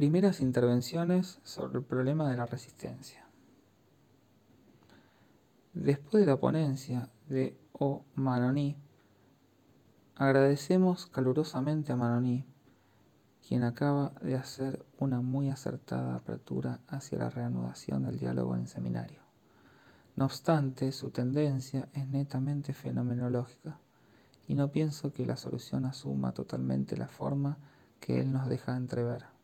Primeras intervenciones sobre el problema de la resistencia. Después de la ponencia de O. Manoní, agradecemos calurosamente a Manoní, quien acaba de hacer una muy acertada apertura hacia la reanudación del diálogo en el seminario. No obstante, su tendencia es netamente fenomenológica, y no pienso que la solución asuma totalmente la forma que él nos deja entrever.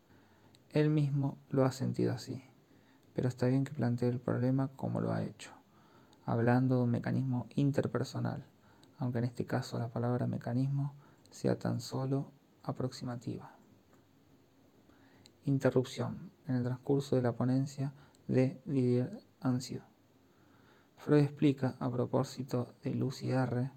Él mismo lo ha sentido así, pero está bien que plantee el problema como lo ha hecho, hablando de un mecanismo interpersonal, aunque en este caso la palabra mecanismo sea tan solo aproximativa. Interrupción en el transcurso de la ponencia de Didier Ancio. Freud explica, a propósito de Lucy R.,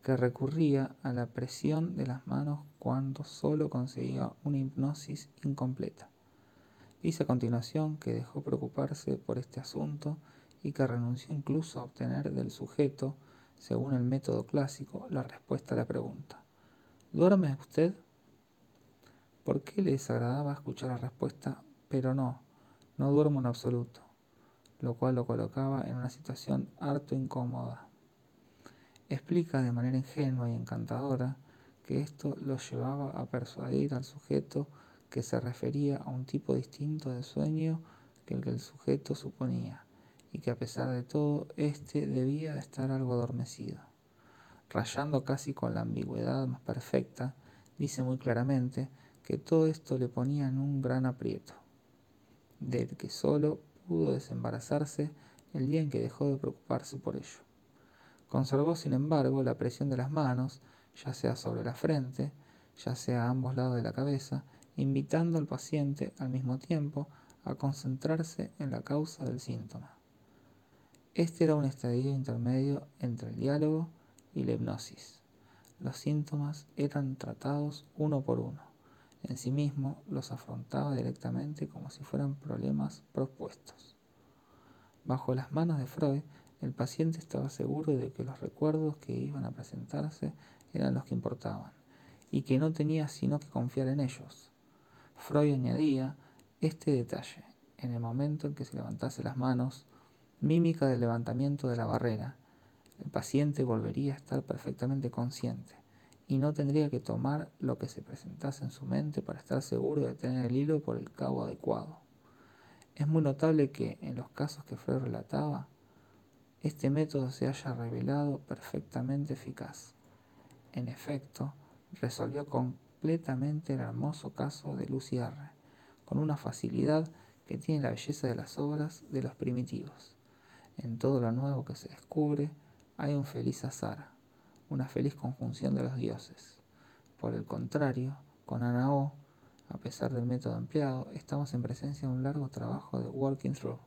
que recurría a la presión de las manos cuando solo conseguía una hipnosis incompleta. Dice a continuación que dejó preocuparse por este asunto y que renunció incluso a obtener del sujeto, según el método clásico, la respuesta a la pregunta. ¿Duerme usted? ¿Por qué le desagradaba escuchar la respuesta? Pero no, no duermo en absoluto lo cual lo colocaba en una situación harto incómoda. Explica de manera ingenua y encantadora que esto lo llevaba a persuadir al sujeto que se refería a un tipo distinto de sueño que el que el sujeto suponía, y que a pesar de todo éste debía de estar algo adormecido. Rayando casi con la ambigüedad más perfecta, dice muy claramente que todo esto le ponía en un gran aprieto, del que solo pudo desembarazarse el día en que dejó de preocuparse por ello. Conservó, sin embargo, la presión de las manos, ya sea sobre la frente, ya sea a ambos lados de la cabeza, invitando al paciente al mismo tiempo a concentrarse en la causa del síntoma. Este era un estadio intermedio entre el diálogo y la hipnosis. Los síntomas eran tratados uno por uno en sí mismo los afrontaba directamente como si fueran problemas propuestos. Bajo las manos de Freud, el paciente estaba seguro de que los recuerdos que iban a presentarse eran los que importaban, y que no tenía sino que confiar en ellos. Freud añadía este detalle, en el momento en que se levantase las manos, mímica del levantamiento de la barrera, el paciente volvería a estar perfectamente consciente y no tendría que tomar lo que se presentase en su mente para estar seguro de tener el hilo por el cabo adecuado. Es muy notable que, en los casos que Freud relataba, este método se haya revelado perfectamente eficaz. En efecto, resolvió completamente el hermoso caso de Lucy R., con una facilidad que tiene la belleza de las obras de los primitivos. En todo lo nuevo que se descubre hay un feliz azar una feliz conjunción de los dioses. Por el contrario, con Anao, a pesar del método empleado, estamos en presencia de un largo trabajo de Working Through,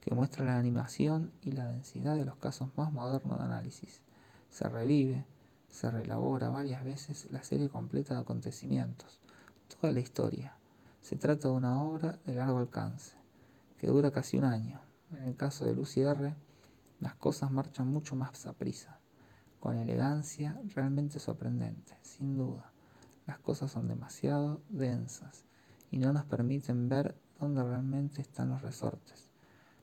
que muestra la animación y la densidad de los casos más modernos de análisis. Se revive, se relabora varias veces la serie completa de acontecimientos, toda la historia. Se trata de una obra de largo alcance, que dura casi un año. En el caso de Lucy R., las cosas marchan mucho más a prisa con elegancia realmente sorprendente, sin duda. Las cosas son demasiado densas y no nos permiten ver dónde realmente están los resortes.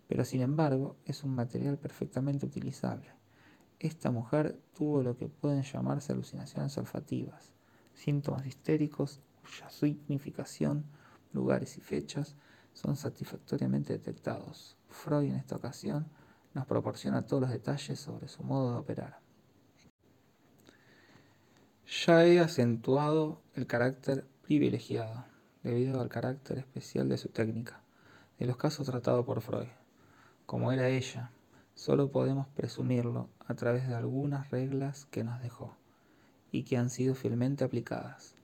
Pero sin embargo es un material perfectamente utilizable. Esta mujer tuvo lo que pueden llamarse alucinaciones olfativas, síntomas histéricos cuya significación, lugares y fechas son satisfactoriamente detectados. Freud en esta ocasión nos proporciona todos los detalles sobre su modo de operar. Ya he acentuado el carácter privilegiado, debido al carácter especial de su técnica, de los casos tratados por Freud. Como era ella, solo podemos presumirlo a través de algunas reglas que nos dejó y que han sido fielmente aplicadas,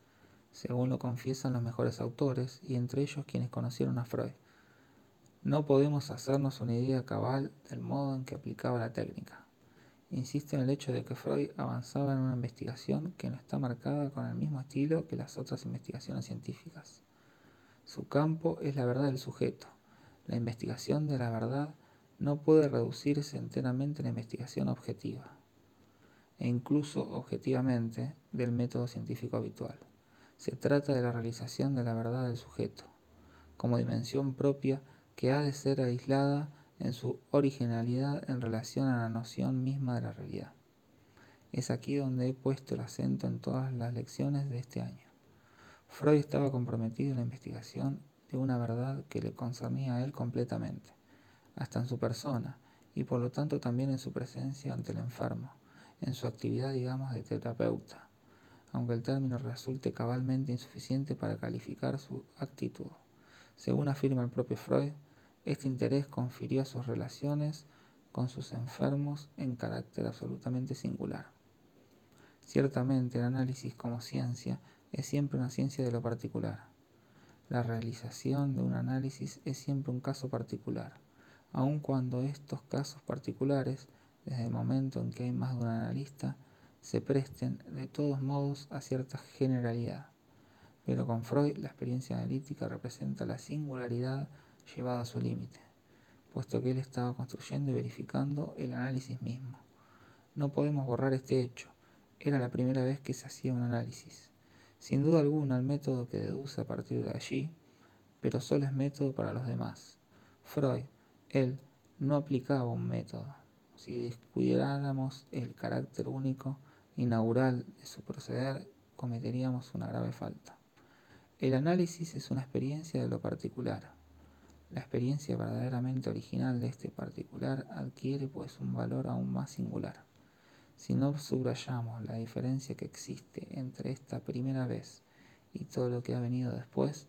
según lo confiesan los mejores autores y entre ellos quienes conocieron a Freud. No podemos hacernos una idea cabal del modo en que aplicaba la técnica, insiste en el hecho de que Freud avanzaba en una investigación que no está marcada con el mismo estilo que las otras investigaciones científicas. Su campo es la verdad del sujeto. La investigación de la verdad no puede reducirse enteramente a la investigación objetiva, e incluso objetivamente del método científico habitual. Se trata de la realización de la verdad del sujeto, como dimensión propia que ha de ser aislada en su originalidad en relación a la noción misma de la realidad. Es aquí donde he puesto el acento en todas las lecciones de este año. Freud estaba comprometido en la investigación de una verdad que le concernía a él completamente, hasta en su persona, y por lo tanto también en su presencia ante el enfermo, en su actividad, digamos, de terapeuta, aunque el término resulte cabalmente insuficiente para calificar su actitud. Según afirma el propio Freud, este interés confirió a sus relaciones con sus enfermos en carácter absolutamente singular. Ciertamente el análisis como ciencia es siempre una ciencia de lo particular. La realización de un análisis es siempre un caso particular, aun cuando estos casos particulares, desde el momento en que hay más de un analista, se presten de todos modos a cierta generalidad. Pero con Freud la experiencia analítica representa la singularidad llevada a su límite, puesto que él estaba construyendo y verificando el análisis mismo. No podemos borrar este hecho. Era la primera vez que se hacía un análisis. Sin duda alguna el método que deduce a partir de allí, pero solo es método para los demás. Freud, él, no aplicaba un método. Si descuidáramos el carácter único, inaugural de su proceder, cometeríamos una grave falta. El análisis es una experiencia de lo particular. La experiencia verdaderamente original de este particular adquiere pues un valor aún más singular. Si no subrayamos la diferencia que existe entre esta primera vez y todo lo que ha venido después,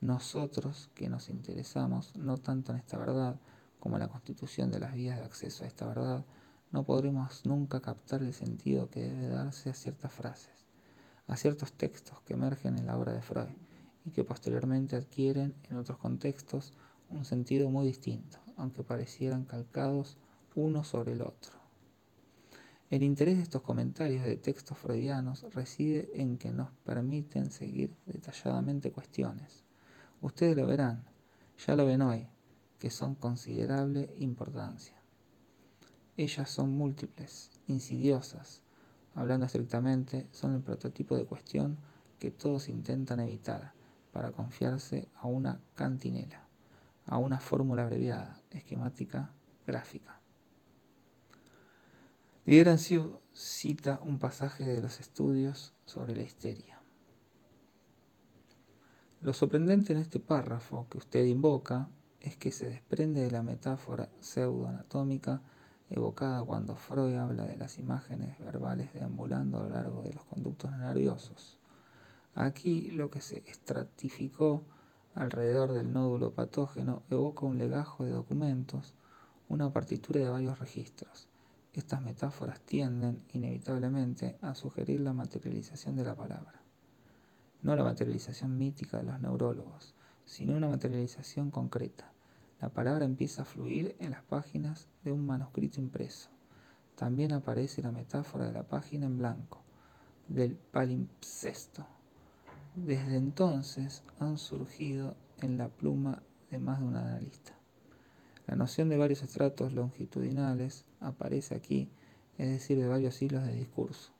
nosotros que nos interesamos no tanto en esta verdad como la constitución de las vías de acceso a esta verdad, no podremos nunca captar el sentido que debe darse a ciertas frases, a ciertos textos que emergen en la obra de Freud y que posteriormente adquieren en otros contextos un sentido muy distinto, aunque parecieran calcados uno sobre el otro. El interés de estos comentarios de textos freudianos reside en que nos permiten seguir detalladamente cuestiones. Ustedes lo verán, ya lo ven hoy, que son considerable importancia. Ellas son múltiples, insidiosas, hablando estrictamente, son el prototipo de cuestión que todos intentan evitar para confiarse a una cantinela, a una fórmula abreviada, esquemática, gráfica. Liderancio cita un pasaje de los estudios sobre la histeria. Lo sorprendente en este párrafo que usted invoca es que se desprende de la metáfora pseudoanatómica evocada cuando Freud habla de las imágenes verbales deambulando a lo largo de los conductos nerviosos. Aquí lo que se estratificó alrededor del nódulo patógeno evoca un legajo de documentos, una partitura de varios registros estas metáforas tienden, inevitablemente, a sugerir la materialización de la palabra. No la materialización mítica de los neurólogos, sino una materialización concreta. La palabra empieza a fluir en las páginas de un manuscrito impreso. También aparece la metáfora de la página en blanco, del palimpsesto. Desde entonces han surgido en la pluma de más de un analista. La noción de varios estratos longitudinales aparece aquí, es decir, de varios hilos de discurso.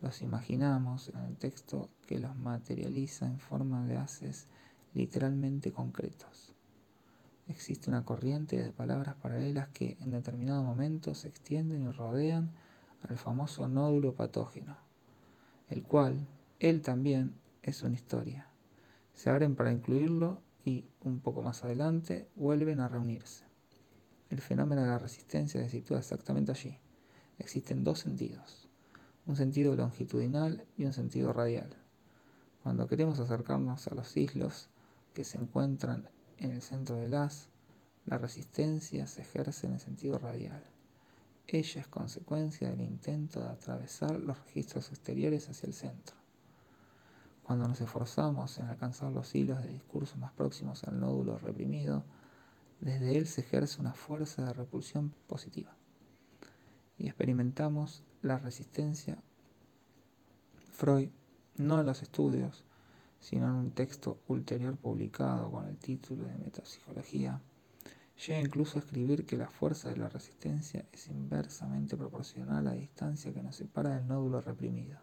Los imaginamos en el texto que los materializa en forma de haces literalmente concretos. Existe una corriente de palabras paralelas que en determinado momento se extienden y rodean al famoso nódulo patógeno, el cual, él también, es una historia. Se abren para incluirlo y, un poco más adelante, vuelven a reunirse. El fenómeno de la resistencia se sitúa exactamente allí. Existen dos sentidos, un sentido longitudinal y un sentido radial. Cuando queremos acercarnos a los islos que se encuentran en el centro del haz, la resistencia se ejerce en el sentido radial. Ella es consecuencia del intento de atravesar los registros exteriores hacia el centro. Cuando nos esforzamos en alcanzar los hilos de discurso más próximos al nódulo reprimido, desde él se ejerce una fuerza de repulsión positiva y experimentamos la resistencia. Freud, no en los estudios, sino en un texto ulterior publicado con el título de Metapsicología, llega incluso a escribir que la fuerza de la resistencia es inversamente proporcional a la distancia que nos separa del nódulo reprimido.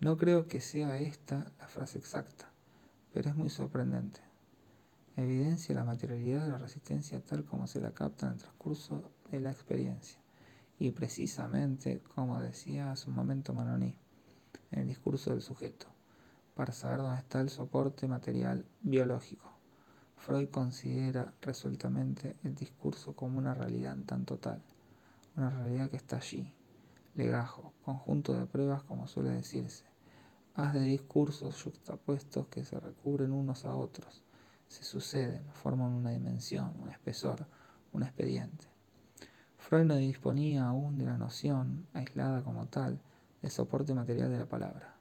No creo que sea esta la frase exacta, pero es muy sorprendente. evidencia la materialidad de la resistencia tal como se la capta en el transcurso de la experiencia. Y precisamente, como decía hace un momento Manoni, en el discurso del sujeto, para saber dónde está el soporte material biológico. Freud considera resueltamente el discurso como una realidad tan total, una realidad que está allí, legajo, conjunto de pruebas como suele decirse, haz de discursos juxtapuestos que se recubren unos a otros, se suceden, forman una dimensión, un espesor, un expediente. Freud no disponía aún de la noción, aislada como tal, del soporte material de la palabra.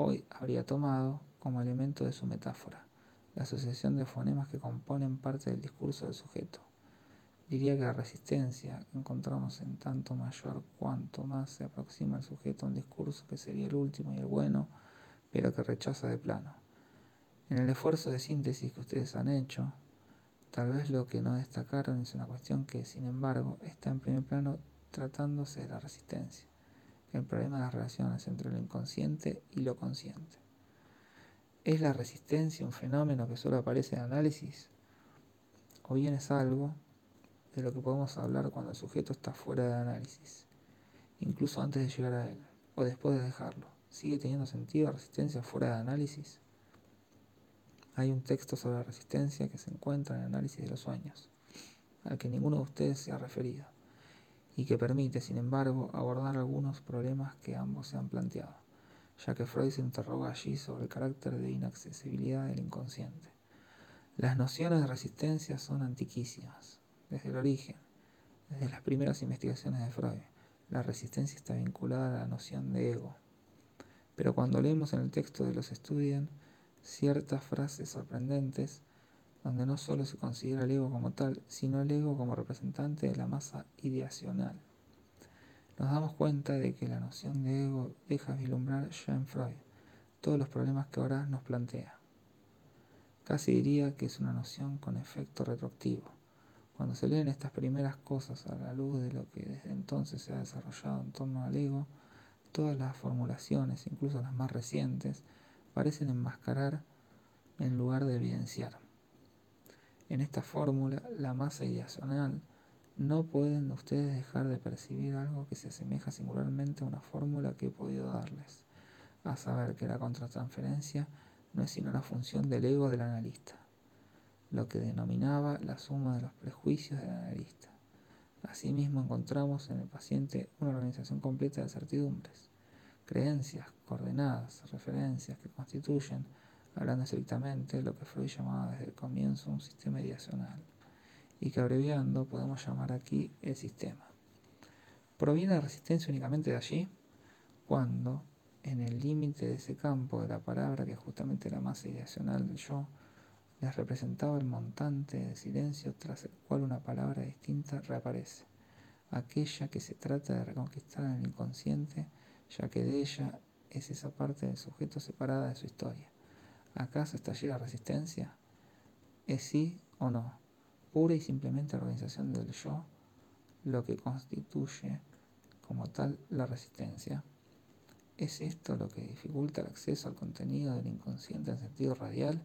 Hoy habría tomado como elemento de su metáfora la asociación de fonemas que componen parte del discurso del sujeto. Diría que la resistencia encontramos en tanto mayor cuanto más se aproxima el sujeto a un discurso que sería el último y el bueno, pero que rechaza de plano. En el esfuerzo de síntesis que ustedes han hecho, tal vez lo que no destacaron es una cuestión que, sin embargo, está en primer plano tratándose de la resistencia, el problema de las relaciones entre lo inconsciente y lo consciente. ¿Es la resistencia un fenómeno que solo aparece en análisis? ¿O bien es algo de lo que podemos hablar cuando el sujeto está fuera de análisis, incluso antes de llegar a él, o después de dejarlo? ¿Sigue teniendo sentido la resistencia fuera de análisis? Hay un texto sobre la resistencia que se encuentra en el análisis de los sueños, al que ninguno de ustedes se ha referido, y que permite, sin embargo, abordar algunos problemas que ambos se han planteado ya que Freud se interroga allí sobre el carácter de inaccesibilidad del inconsciente. Las nociones de resistencia son antiquísimas, desde el origen, desde las primeras investigaciones de Freud. La resistencia está vinculada a la noción de ego. Pero cuando leemos en el texto de los estudian ciertas frases sorprendentes, donde no solo se considera el ego como tal, sino el ego como representante de la masa ideacional nos damos cuenta de que la noción de ego deja vislumbrar ya Freud todos los problemas que ahora nos plantea. Casi diría que es una noción con efecto retroactivo. Cuando se leen estas primeras cosas a la luz de lo que desde entonces se ha desarrollado en torno al ego, todas las formulaciones, incluso las más recientes, parecen enmascarar en lugar de evidenciar. En esta fórmula, la masa ideacional no pueden ustedes dejar de percibir algo que se asemeja singularmente a una fórmula que he podido darles, a saber que la contratransferencia no es sino una función del ego del analista, lo que denominaba la suma de los prejuicios del analista. Asimismo encontramos en el paciente una organización completa de certidumbres, creencias, coordenadas, referencias que constituyen, hablando estrictamente, lo que Freud llamaba desde el comienzo un sistema ideacional y que abreviando podemos llamar aquí el sistema. ¿Proviene la resistencia únicamente de allí? Cuando, en el límite de ese campo de la palabra, que justamente la masa ideacional del yo, les representaba el montante de silencio tras el cual una palabra distinta reaparece, aquella que se trata de reconquistar en el inconsciente, ya que de ella es esa parte del sujeto separada de su historia. ¿Acaso está allí la resistencia? ¿Es sí o no? pura y simplemente la organización del yo, lo que constituye como tal la resistencia. ¿Es esto lo que dificulta el acceso al contenido del inconsciente en sentido radial,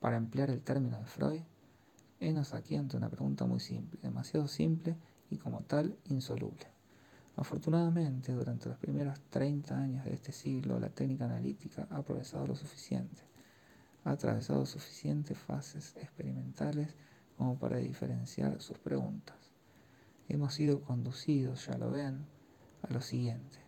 para emplear el término de Freud? Enos aquí ante una pregunta muy simple, demasiado simple y como tal insoluble. Afortunadamente, durante los primeros 30 años de este siglo, la técnica analítica ha progresado lo suficiente, ha atravesado suficientes fases experimentales como para diferenciar sus preguntas. Hemos sido conducidos, ya lo ven, a lo siguiente,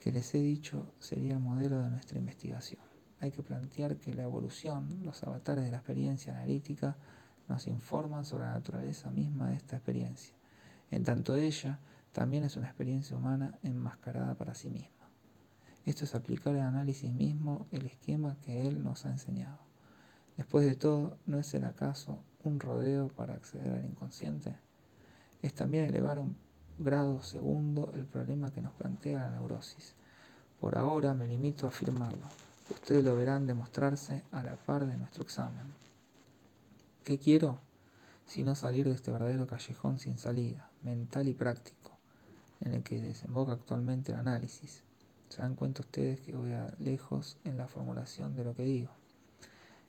que les he dicho sería el modelo de nuestra investigación. Hay que plantear que la evolución, los avatares de la experiencia analítica, nos informan sobre la naturaleza misma de esta experiencia. En tanto ella también es una experiencia humana enmascarada para sí misma. Esto es aplicar al análisis mismo el esquema que él nos ha enseñado. Después de todo, ¿no es el acaso un rodeo para acceder al inconsciente? Es también elevar un grado segundo el problema que nos plantea la neurosis. Por ahora me limito a afirmarlo. Ustedes lo verán demostrarse a la par de nuestro examen. ¿Qué quiero? Sino salir de este verdadero callejón sin salida, mental y práctico, en el que desemboca actualmente el análisis. Se dan cuenta ustedes que voy a lejos en la formulación de lo que digo.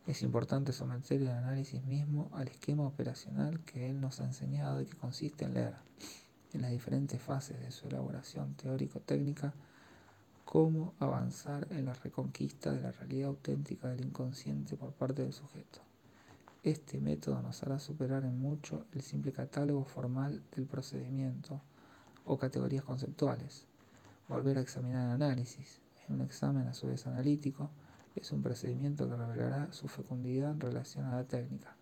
Es importante someter el análisis mismo al esquema operacional que él nos ha enseñado y que consiste en leer, en las diferentes fases de su elaboración teórico-técnica, cómo avanzar en la reconquista de la realidad auténtica del inconsciente por parte del sujeto. Este método nos hará superar en mucho el simple catálogo formal del procedimiento o categorías conceptuales, volver a examinar el análisis, en un examen a su vez analítico, es un procedimiento que revelará su fecundidad en relación a la técnica,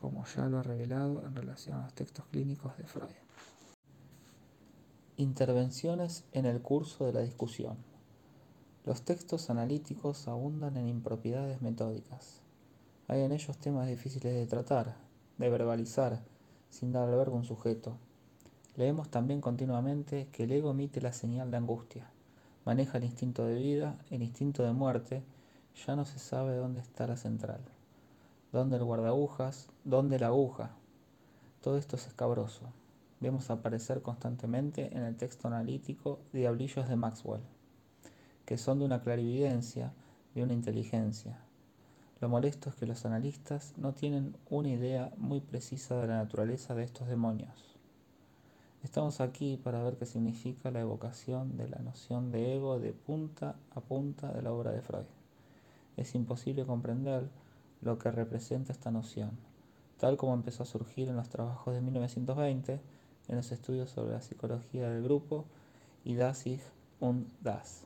como ya lo ha revelado en relación a los textos clínicos de Freud. Intervenciones en el curso de la discusión. Los textos analíticos abundan en impropiedades metódicas. Hay en ellos temas difíciles de tratar, de verbalizar, sin dar albergo a un sujeto. Leemos también continuamente que el ego emite la señal de angustia, maneja el instinto de vida, el instinto de muerte, ya no se sabe dónde está la central, dónde el guardagujas, dónde la aguja. Todo esto es escabroso. Vemos aparecer constantemente en el texto analítico diablillos de Maxwell, que son de una clarividencia, de una inteligencia. Lo molesto es que los analistas no tienen una idea muy precisa de la naturaleza de estos demonios. Estamos aquí para ver qué significa la evocación de la noción de ego de punta a punta de la obra de Freud es imposible comprender lo que representa esta noción, tal como empezó a surgir en los trabajos de 1920, en los estudios sobre la psicología del grupo y Das Ich und Das.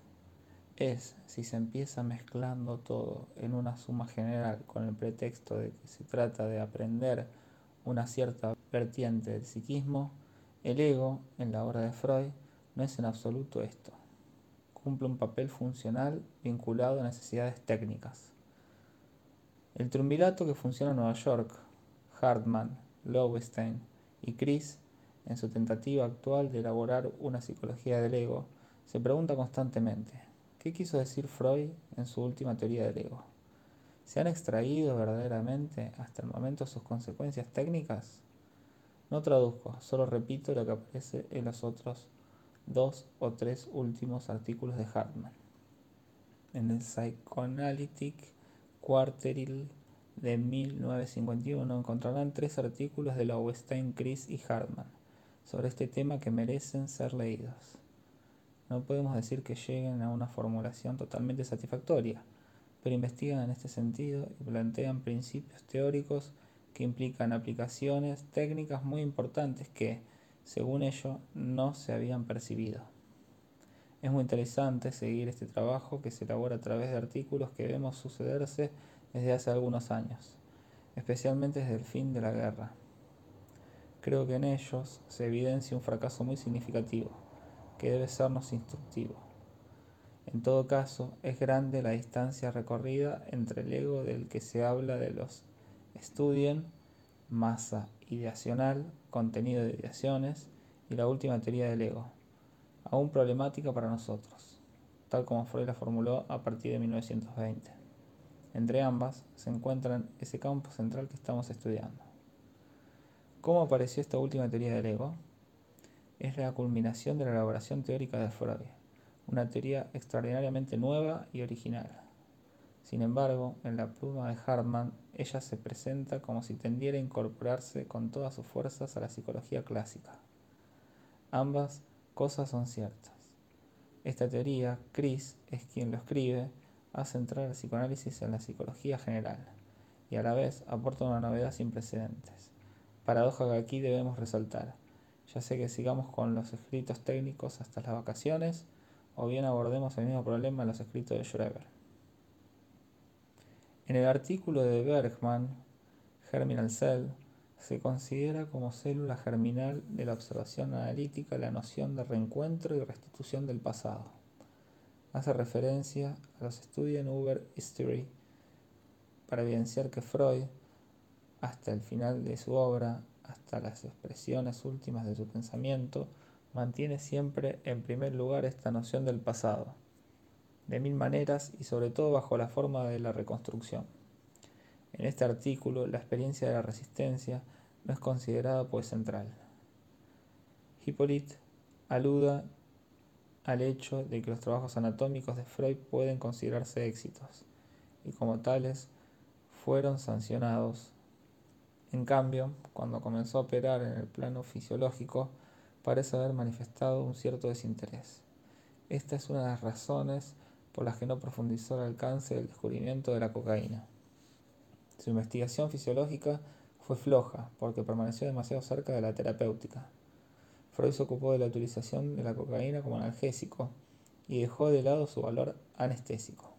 Es, si se empieza mezclando todo en una suma general con el pretexto de que se trata de aprender una cierta vertiente del psiquismo, el ego, en la obra de Freud, no es en absoluto esto cumple un papel funcional vinculado a necesidades técnicas. El triunvirato que funciona en Nueva York, Hartman, Lowenstein y Chris, en su tentativa actual de elaborar una psicología del ego, se pregunta constantemente, ¿qué quiso decir Freud en su última teoría del ego? ¿Se han extraído verdaderamente hasta el momento sus consecuencias técnicas? No traduzco, solo repito lo que aparece en los otros dos o tres últimos artículos de Hartman. En el Psychoanalytic Quarterly de 1951 encontrarán tres artículos de Lowenstein, Chris y Hartman sobre este tema que merecen ser leídos. No podemos decir que lleguen a una formulación totalmente satisfactoria, pero investigan en este sentido y plantean principios teóricos que implican aplicaciones técnicas muy importantes que, según ello, no se habían percibido. Es muy interesante seguir este trabajo que se elabora a través de artículos que vemos sucederse desde hace algunos años, especialmente desde el fin de la guerra. Creo que en ellos se evidencia un fracaso muy significativo, que debe sernos instructivo. En todo caso, es grande la distancia recorrida entre el ego del que se habla de los estudien, masa ideacional, contenido de ideaciones y la última teoría del ego, aún problemática para nosotros, tal como Freud la formuló a partir de 1920. Entre ambas se encuentra ese campo central que estamos estudiando. ¿Cómo apareció esta última teoría del ego? Es la culminación de la elaboración teórica de Freud, una teoría extraordinariamente nueva y original. Sin embargo, en la pluma de Hartmann, ella se presenta como si tendiera a incorporarse con todas sus fuerzas a la psicología clásica. Ambas cosas son ciertas. Esta teoría, Chris es quien lo escribe, hace entrar el psicoanálisis en la psicología general y a la vez aporta una novedad sin precedentes. Paradoja que aquí debemos resaltar, ya sea que sigamos con los escritos técnicos hasta las vacaciones o bien abordemos el mismo problema en los escritos de Schreber. En el artículo de Bergman, Germinal Cell, se considera como célula germinal de la observación analítica la noción de reencuentro y restitución del pasado. Hace referencia a los estudios en Uber History para evidenciar que Freud, hasta el final de su obra, hasta las expresiones últimas de su pensamiento, mantiene siempre en primer lugar esta noción del pasado de mil maneras y sobre todo bajo la forma de la reconstrucción. En este artículo, la experiencia de la resistencia no es considerada pues central. Hippolyte aluda al hecho de que los trabajos anatómicos de Freud pueden considerarse éxitos y como tales fueron sancionados. En cambio, cuando comenzó a operar en el plano fisiológico, parece haber manifestado un cierto desinterés. Esta es una de las razones por las que no profundizó el alcance del descubrimiento de la cocaína. Su investigación fisiológica fue floja porque permaneció demasiado cerca de la terapéutica. Freud se ocupó de la utilización de la cocaína como analgésico y dejó de lado su valor anestésico.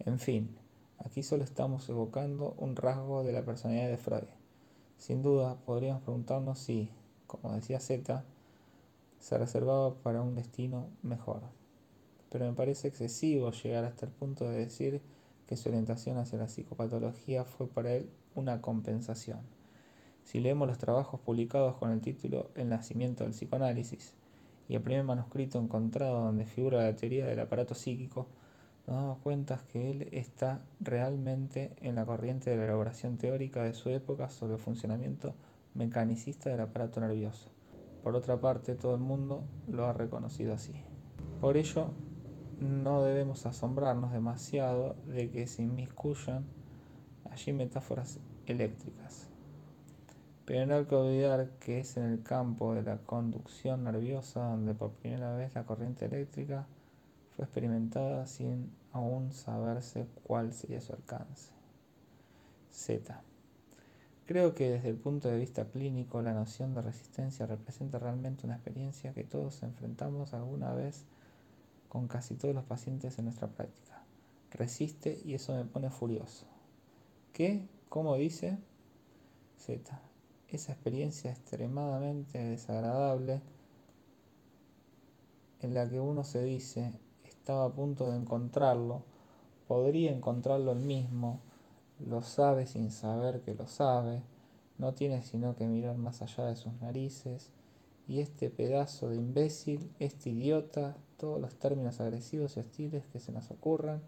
En fin, aquí solo estamos evocando un rasgo de la personalidad de Freud. Sin duda, podríamos preguntarnos si, como decía Z, se reservaba para un destino mejor. Pero me parece excesivo llegar hasta el punto de decir que su orientación hacia la psicopatología fue para él una compensación. Si leemos los trabajos publicados con el título El nacimiento del psicoanálisis y el primer manuscrito encontrado donde figura la teoría del aparato psíquico, nos damos cuenta que él está realmente en la corriente de la elaboración teórica de su época sobre el funcionamiento mecanicista del aparato nervioso. Por otra parte, todo el mundo lo ha reconocido así. Por ello, no debemos asombrarnos demasiado de que se inmiscuyan allí metáforas eléctricas. Pero no hay que olvidar que es en el campo de la conducción nerviosa donde por primera vez la corriente eléctrica fue experimentada sin aún saberse cuál sería su alcance. Z. Creo que desde el punto de vista clínico la noción de resistencia representa realmente una experiencia que todos enfrentamos alguna vez con casi todos los pacientes en nuestra práctica. Resiste y eso me pone furioso. ¿Qué? ¿Cómo dice? Z. Esa experiencia extremadamente desagradable en la que uno se dice, estaba a punto de encontrarlo, podría encontrarlo el mismo, lo sabe sin saber que lo sabe, no tiene sino que mirar más allá de sus narices, y este pedazo de imbécil, este idiota, todos los términos agresivos y hostiles que se nos ocurran,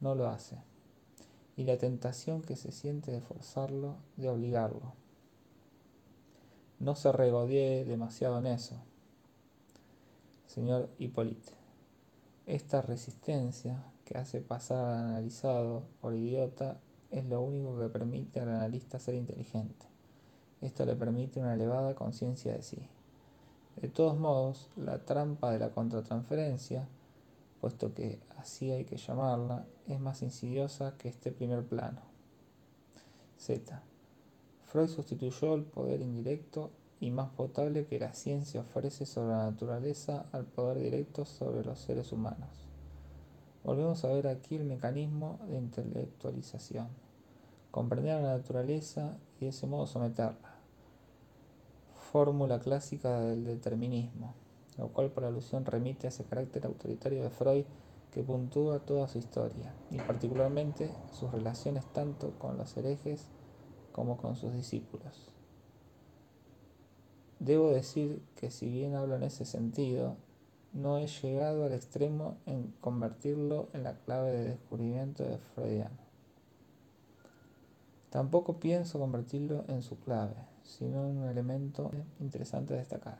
no lo hace. Y la tentación que se siente de forzarlo, de obligarlo. No se regodee demasiado en eso, señor Hipólite. Esta resistencia que hace pasar al analizado por idiota es lo único que permite al analista ser inteligente. Esto le permite una elevada conciencia de sí. De todos modos, la trampa de la contratransferencia, puesto que así hay que llamarla, es más insidiosa que este primer plano. Z. Freud sustituyó el poder indirecto y más potable que la ciencia ofrece sobre la naturaleza al poder directo sobre los seres humanos. Volvemos a ver aquí el mecanismo de intelectualización, comprender la naturaleza y de ese modo someterla. Fórmula clásica del determinismo, lo cual por alusión remite a ese carácter autoritario de Freud que puntúa toda su historia, y particularmente sus relaciones tanto con los herejes como con sus discípulos. Debo decir que si bien hablo en ese sentido, no he llegado al extremo en convertirlo en la clave de descubrimiento de Freudiano. Tampoco pienso convertirlo en su clave, sino un elemento interesante a destacar.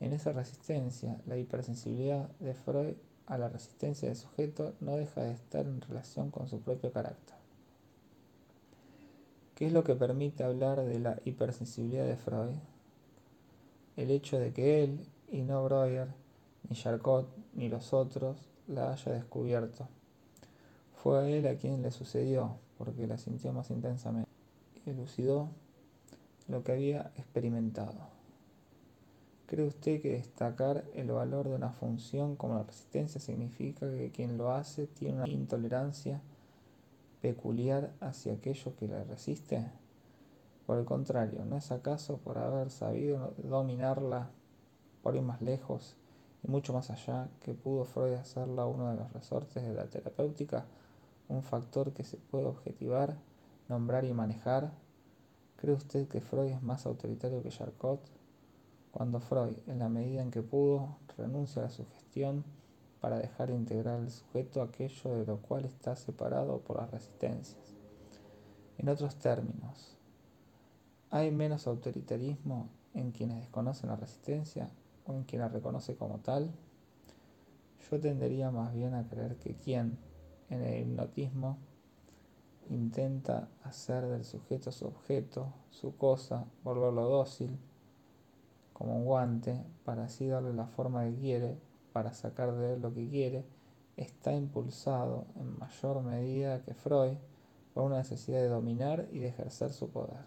En esa resistencia, la hipersensibilidad de Freud a la resistencia del sujeto no deja de estar en relación con su propio carácter. ¿Qué es lo que permite hablar de la hipersensibilidad de Freud? El hecho de que él, y no Breuer, ni Charcot, ni los otros, la haya descubierto. Fue a él a quien le sucedió, porque la sintió más intensamente. Elucidó lo que había experimentado. ¿Cree usted que destacar el valor de una función como la resistencia significa que quien lo hace tiene una intolerancia peculiar hacia aquello que le resiste? Por el contrario, ¿no es acaso por haber sabido dominarla, por ir más lejos y mucho más allá, que pudo Freud hacerla uno de los resortes de la terapéutica, un factor que se puede objetivar, nombrar y manejar? ¿Cree usted que Freud es más autoritario que Charcot? Cuando Freud, en la medida en que pudo, renuncia a la sugestión, para dejar integrar al sujeto aquello de lo cual está separado por las resistencias. En otros términos, ¿hay menos autoritarismo en quienes desconocen la resistencia o en quien la reconoce como tal? Yo tendería más bien a creer que quien, en el hipnotismo, intenta hacer del sujeto su objeto, su cosa, volverlo dócil, como un guante, para así darle la forma que quiere, para sacar de él lo que quiere, está impulsado en mayor medida que Freud por una necesidad de dominar y de ejercer su poder.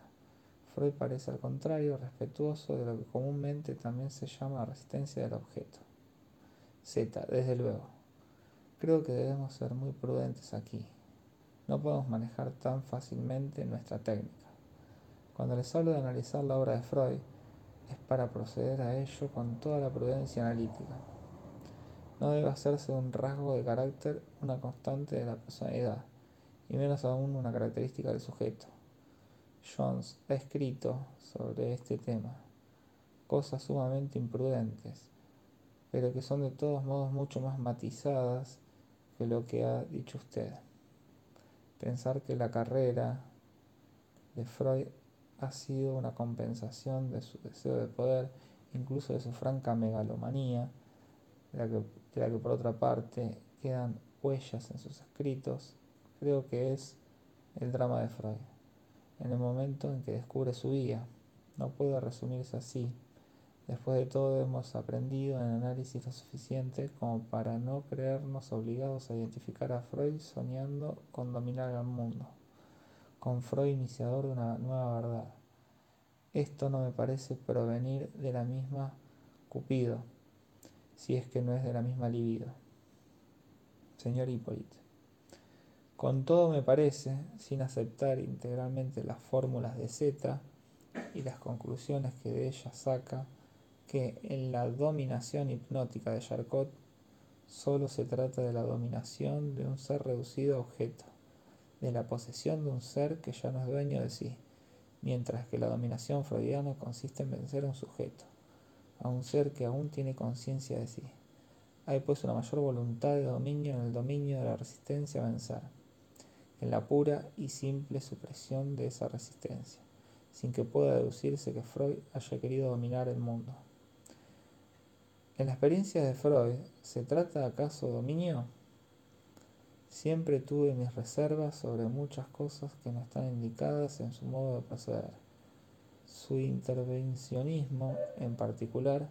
Freud parece al contrario respetuoso de lo que comúnmente también se llama resistencia del objeto. Z, desde luego. Creo que debemos ser muy prudentes aquí. No podemos manejar tan fácilmente nuestra técnica. Cuando les hablo de analizar la obra de Freud, es para proceder a ello con toda la prudencia analítica. No debe hacerse un rasgo de carácter una constante de la personalidad y menos aún una característica del sujeto. Jones ha escrito sobre este tema cosas sumamente imprudentes, pero que son de todos modos mucho más matizadas que lo que ha dicho usted. Pensar que la carrera de Freud ha sido una compensación de su deseo de poder, incluso de su franca megalomanía, de la que, de la que por otra parte quedan huellas en sus escritos, creo que es el drama de Freud, en el momento en que descubre su guía. No puede resumirse así. Después de todo hemos aprendido en análisis lo suficiente como para no creernos obligados a identificar a Freud soñando con dominar al mundo, con Freud iniciador de una nueva verdad. Esto no me parece provenir de la misma Cupido, si es que no es de la misma libido. Señor Hipólito. Con todo me parece, sin aceptar integralmente las fórmulas de Z y las conclusiones que de ellas saca, que en la dominación hipnótica de Charcot solo se trata de la dominación de un ser reducido a objeto, de la posesión de un ser que ya no es dueño de sí, mientras que la dominación freudiana consiste en vencer a un sujeto, a un ser que aún tiene conciencia de sí. Hay pues una mayor voluntad de dominio en el dominio de la resistencia a vencer en la pura y simple supresión de esa resistencia, sin que pueda deducirse que Freud haya querido dominar el mundo. En la experiencia de Freud, ¿se trata acaso dominio? Siempre tuve mis reservas sobre muchas cosas que no están indicadas en su modo de proceder. Su intervencionismo, en particular,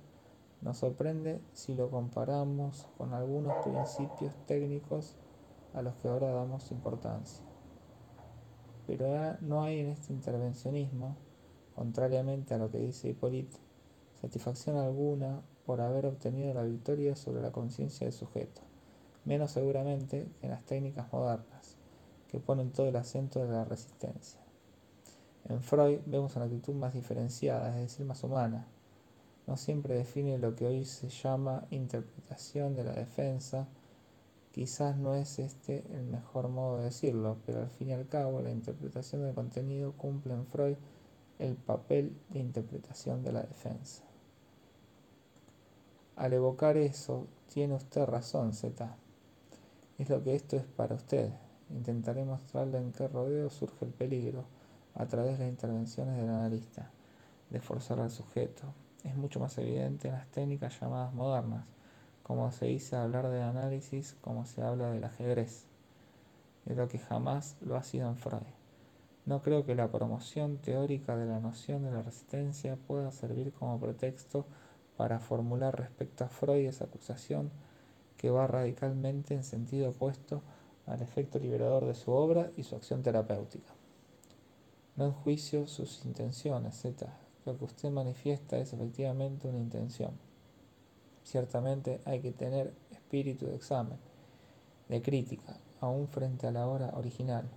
nos sorprende si lo comparamos con algunos principios técnicos a los que ahora damos importancia. Pero no hay en este intervencionismo, contrariamente a lo que dice Hipólito, satisfacción alguna por haber obtenido la victoria sobre la conciencia del sujeto, menos seguramente en las técnicas modernas, que ponen todo el acento de la resistencia. En Freud vemos una actitud más diferenciada, es decir, más humana. No siempre define lo que hoy se llama interpretación de la defensa, Quizás no es este el mejor modo de decirlo, pero al fin y al cabo la interpretación del contenido cumple en Freud el papel de interpretación de la defensa. Al evocar eso, tiene usted razón, Z. Es lo que esto es para usted. Intentaré mostrarle en qué rodeo surge el peligro a través de las intervenciones del analista, de forzar al sujeto. Es mucho más evidente en las técnicas llamadas modernas, como se dice hablar de análisis como se habla del ajedrez, de lo que jamás lo ha sido en Freud. No creo que la promoción teórica de la noción de la resistencia pueda servir como pretexto para formular respecto a Freud esa acusación que va radicalmente en sentido opuesto al efecto liberador de su obra y su acción terapéutica. No enjuicio sus intenciones, Z. Lo que usted manifiesta es efectivamente una intención. Ciertamente hay que tener espíritu de examen, de crítica, aún frente a la obra original,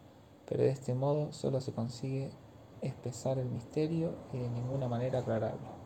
pero de este modo solo se consigue espesar el misterio y de ninguna manera aclararlo.